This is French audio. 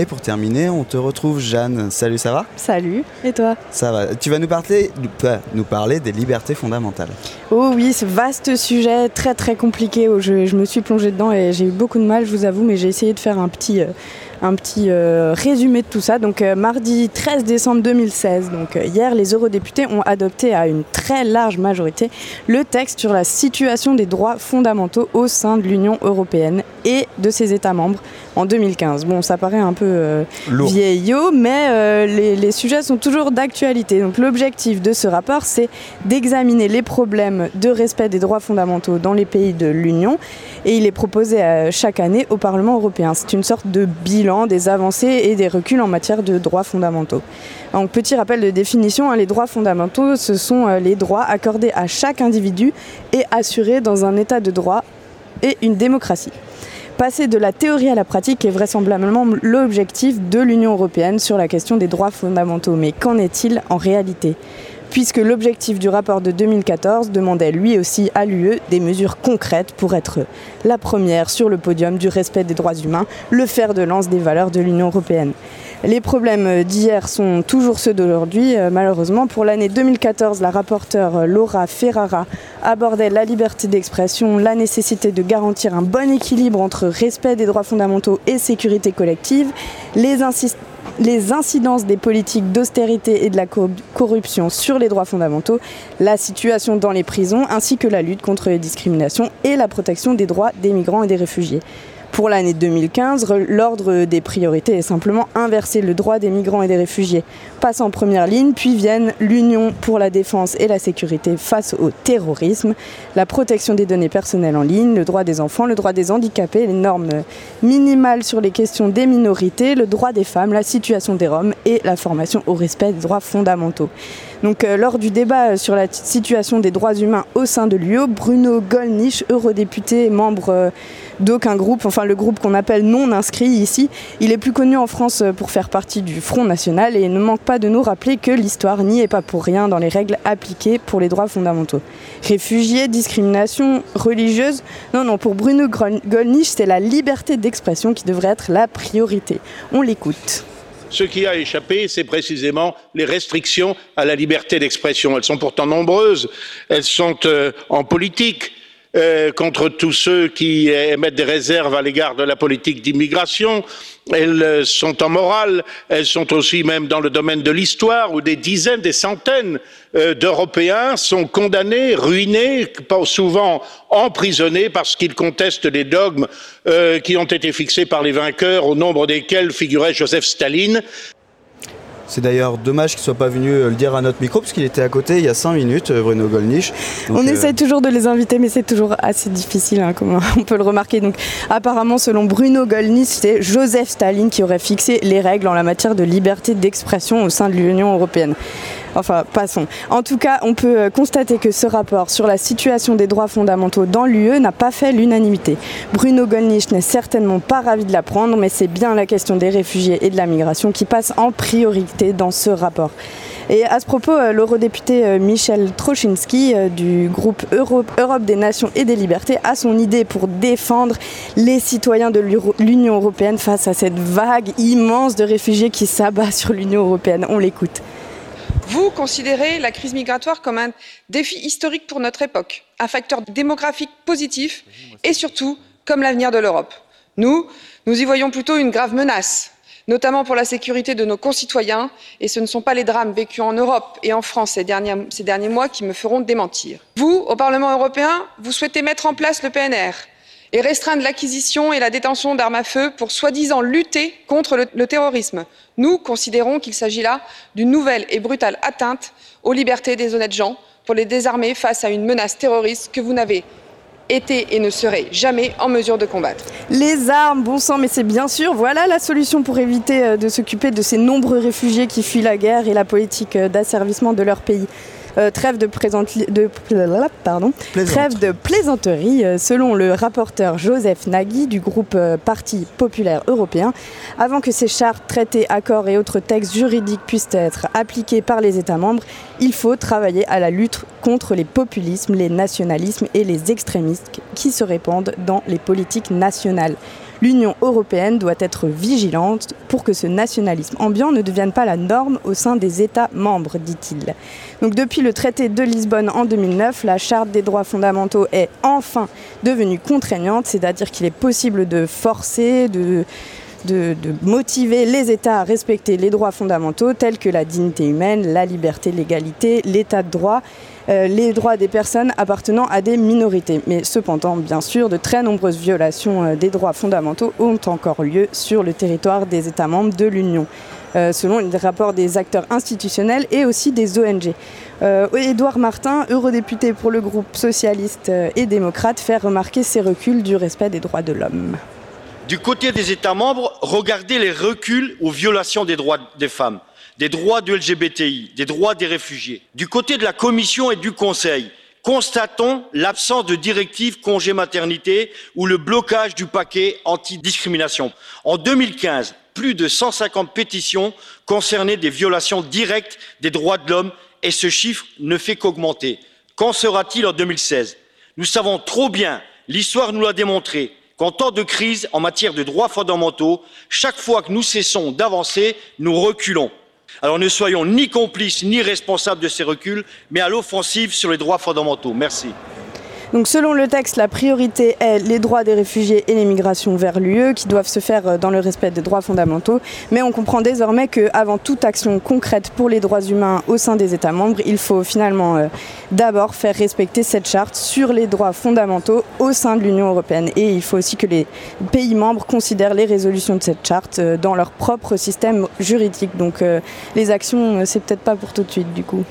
Et pour terminer, on te retrouve Jeanne. Salut, ça va? Salut, et toi? Ça va. Tu vas nous parler, nous parler des libertés fondamentales. Oh oui, ce vaste sujet très très compliqué je, je me suis plongée dedans et j'ai eu beaucoup de mal, je vous avoue, mais j'ai essayé de faire un petit... Euh, un petit euh, résumé de tout ça. Donc euh, mardi 13 décembre 2016, donc euh, hier, les eurodéputés ont adopté à une très large majorité le texte sur la situation des droits fondamentaux au sein de l'Union européenne et de ses États membres en 2015. Bon, ça paraît un peu vieillot, mais les, les, sujets sont toujours d'actualité. Donc l'objectif de ce rapport, c'est d'examiner les problèmes de respect des droits fondamentaux dans les pays de l'Union et il est proposé chaque année au Parlement européen. C'est une sorte de bilan des avancées et des reculs en matière de droits fondamentaux. Donc, petit rappel de définition, hein, les droits fondamentaux, ce sont euh, les droits accordés à chaque individu et assurés dans un état de droit et une démocratie. Passer de la théorie à la pratique est vraisemblablement l'objectif de l'Union européenne sur la question des droits fondamentaux. Mais qu'en est-il en réalité? Puisque l'objectif du rapport de 2014 demandait lui aussi à l'UE des mesures concrètes pour être la première sur le podium du respect des droits humains, le fer de lance des valeurs de l'Union européenne. Les problèmes d'hier sont toujours ceux d'aujourd'hui. Euh, malheureusement, pour l'année 2014, la rapporteure Laura Ferrara abordait la liberté d'expression, la nécessité de garantir un bon équilibre entre respect des droits fondamentaux et sécurité collective, les, les incidences des politiques d'austérité et de la corruption sur les droits fondamentaux, la situation dans les prisons, ainsi que la lutte contre les discriminations et la protection des droits des migrants et des réfugiés. Pour l'année 2015, l'ordre des priorités est simplement inverser le droit des migrants et des réfugiés passe en première ligne, puis viennent l'Union pour la défense et la sécurité face au terrorisme, la protection des données personnelles en ligne, le droit des enfants, le droit des handicapés, les normes minimales sur les questions des minorités, le droit des femmes, la situation des Roms et la formation au respect des droits fondamentaux. Donc, euh, lors du débat sur la situation des droits humains au sein de l'UE, Bruno Gollnisch, eurodéputé, membre euh, d'aucun groupe, enfin le groupe qu'on appelle non inscrit ici, il est plus connu en France euh, pour faire partie du Front National et ne manque pas de nous rappeler que l'histoire n'y est pas pour rien dans les règles appliquées pour les droits fondamentaux. Réfugiés, discrimination religieuse, non, non, pour Bruno Gollnisch, c'est la liberté d'expression qui devrait être la priorité. On l'écoute. Ce qui a échappé, c'est précisément les restrictions à la liberté d'expression. Elles sont pourtant nombreuses, elles sont euh, en politique, contre tous ceux qui émettent des réserves à l'égard de la politique d'immigration. Elles euh, sont en morale, elles sont aussi même dans le domaine de l'histoire où des dizaines, des centaines euh, d'Européens sont condamnés, ruinés, souvent emprisonnés parce qu'ils contestent les dogmes qui ont été fixés par les vainqueurs, au nombre desquels figurait Joseph Staline. C'est d'ailleurs dommage qu'il ne soit pas venu euh, le dire à notre micro, parce qu'il était à côté il y a 5 minutes, euh, Bruno Gollnisch. on euh, essaie toujours de les inviter, mais c'est toujours assez difficile, hein, comme on peut le remarquer. Donc, apparemment, selon Bruno Gollnisch, c'est Joseph Staline qui aurait fixé les règles en la matière de liberté d'expression au sein de l'Union européenne. Enfin, passons. En tout cas, on peut euh, constater que ce rapport sur la situation des droits fondamentaux dans l'UE n'a pas fait l'unanimité. Bruno Gollnisch n'est certainement pas ravi de l'apprendre, mais c'est bien la question des réfugiés et de la migration qui passe en priorité dans ce rapport. Et à ce propos, euh, l'eurodéputé euh, Michel Troszczynski du groupe Europe des Nations et des Libertés a son idée pour défendre les citoyens de l'Union européenne face à cette vague immense de réfugiés qui s'abat sur l'Union européenne. On l'écoute. Vous considérez la crise migratoire comme un défi historique pour notre époque, un facteur démographique positif et surtout comme l'avenir de l'Europe. Nous, nous y voyons plutôt une grave menace, notamment pour la sécurité de nos concitoyens, et ce ne sont pas les drames vécus en Europe et en France ces derniers, ces derniers mois qui me feront démentir. Vous, au Parlement européen, vous souhaitez mettre en place le PNR, et restreindre l'acquisition et la détention d'armes à feu pour soi-disant lutter contre le, terrorisme. Nous considérons qu'il s'agit là d'une nouvelle et brutale atteinte aux libertés des honnêtes gens pour les désarmer face à une menace terroriste que vous n'avez été et ne serez jamais en mesure de combattre. Les armes, bon sang, mais c'est bien sûr, voilà la solution pour éviter euh, de s'occuper de ces nombreux réfugiés qui fuient la guerre et la politique euh, d'asservissement de leur pays. Euh, trêve de, de, pardon, trêve de plaisanterie, euh, selon le rapporteur Joseph Nagui du groupe euh, Parti populaire européen, avant que ces chartes, traités, accords et autres textes juridiques puissent être appliqués par les États membres, il faut travailler à la lutte contre les populismes, les nationalismes et les extrémistes qui se répandent dans les politiques nationales. L'Union européenne doit être vigilante pour que ce nationalisme ambiant ne devienne pas la norme au sein des États membres, dit-il. Donc depuis le traité de Lisbonne en 2009, la charte des droits fondamentaux est enfin devenue contraignante, c'est-à-dire qu'il est possible de forcer, de de, motiver les États à respecter les droits fondamentaux tels que la dignité humaine, la liberté, l'égalité, l'état de droit, euh, les droits des personnes appartenant à des minorités. Mais cependant, bien sûr, de très nombreuses violations euh, des droits fondamentaux ont encore lieu sur le territoire des États membres de l'Union. Euh, selon les rapports des acteurs institutionnels et aussi des ONG. Édouard Martin, eurodéputé pour le groupe socialiste et démocrate, fait remarquer ces reculs du respect des droits de l'homme. Du côté des États membres, regardez les reculs aux violations des droits des femmes, des droits du LGBTI, des droits des réfugiés. Du côté de la Commission et du Conseil, constatons l'absence de directive congé maternité ou le blocage du paquet anti-discrimination. En 2015, plus de 150 pétitions concernaient des violations directes des droits de l'homme et ce chiffre ne fait qu'augmenter. Qu'en sera-t-il en 2016 Nous savons trop bien, l'histoire nous l'a démontré, qu'en temps de crise en matière de droits fondamentaux, chaque fois que nous cessons d'avancer, nous reculons. Alors ne soyons ni complices ni responsables de ces reculs, mais à l'offensive sur les droits fondamentaux. Merci. Donc selon le texte, la priorité est les droits des réfugiés et les migrations vers l'UE qui doivent se faire euh, dans le respect des droits fondamentaux. Mais on comprend désormais qu'avant toute action concrète pour les droits humains au sein des États membres, il faut finalement euh, d'abord faire respecter cette charte sur les droits fondamentaux au sein de l'Union européenne. Et il faut aussi que les pays membres considèrent les résolutions de cette charte euh, dans leur propre système juridique. Donc les actions, c'est peut-être pas pour tout de suite du coup.